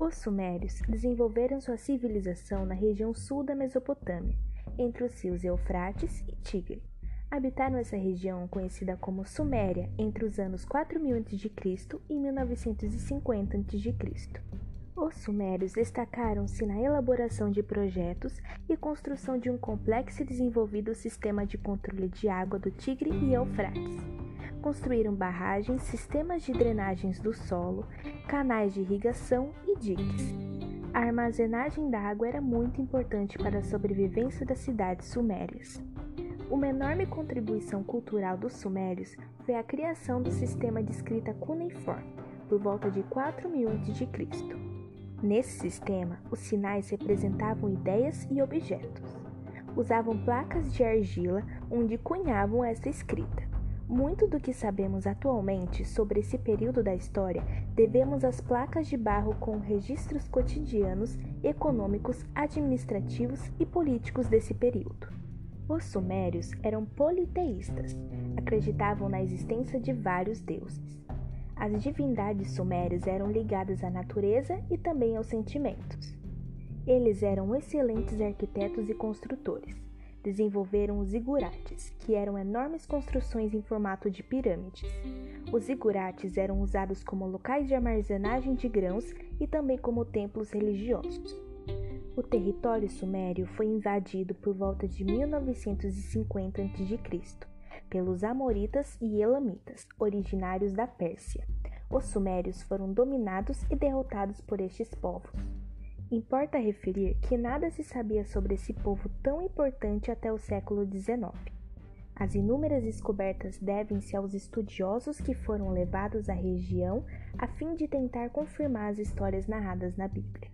Os sumérios desenvolveram sua civilização na região sul da Mesopotâmia, entre os rios Eufrates e Tigre. Habitaram essa região conhecida como Suméria entre os anos 4000 a.C. e 1950 a.C. Os sumérios destacaram-se na elaboração de projetos e construção de um complexo e desenvolvido sistema de controle de água do Tigre e Eufrates. Construíram barragens, sistemas de drenagens do solo, canais de irrigação e diques. A armazenagem da água era muito importante para a sobrevivência das cidades sumérias. Uma enorme contribuição cultural dos sumérios foi a criação do sistema de escrita cuneiforme, por volta de 4000 a.C. Nesse sistema, os sinais representavam ideias e objetos. Usavam placas de argila onde cunhavam essa escrita. Muito do que sabemos atualmente sobre esse período da história devemos às placas de barro com registros cotidianos, econômicos, administrativos e políticos desse período. Os sumérios eram politeístas, acreditavam na existência de vários deuses. As divindades sumérias eram ligadas à natureza e também aos sentimentos. Eles eram excelentes arquitetos e construtores. Desenvolveram os zigurates, que eram enormes construções em formato de pirâmides. Os zigurates eram usados como locais de armazenagem de grãos e também como templos religiosos. O território sumério foi invadido por volta de 1950 a.C pelos Amoritas e Elamitas, originários da Pérsia. Os Sumérios foram dominados e derrotados por estes povos. Importa referir que nada se sabia sobre esse povo tão importante até o século XIX. As inúmeras descobertas devem-se aos estudiosos que foram levados à região a fim de tentar confirmar as histórias narradas na Bíblia.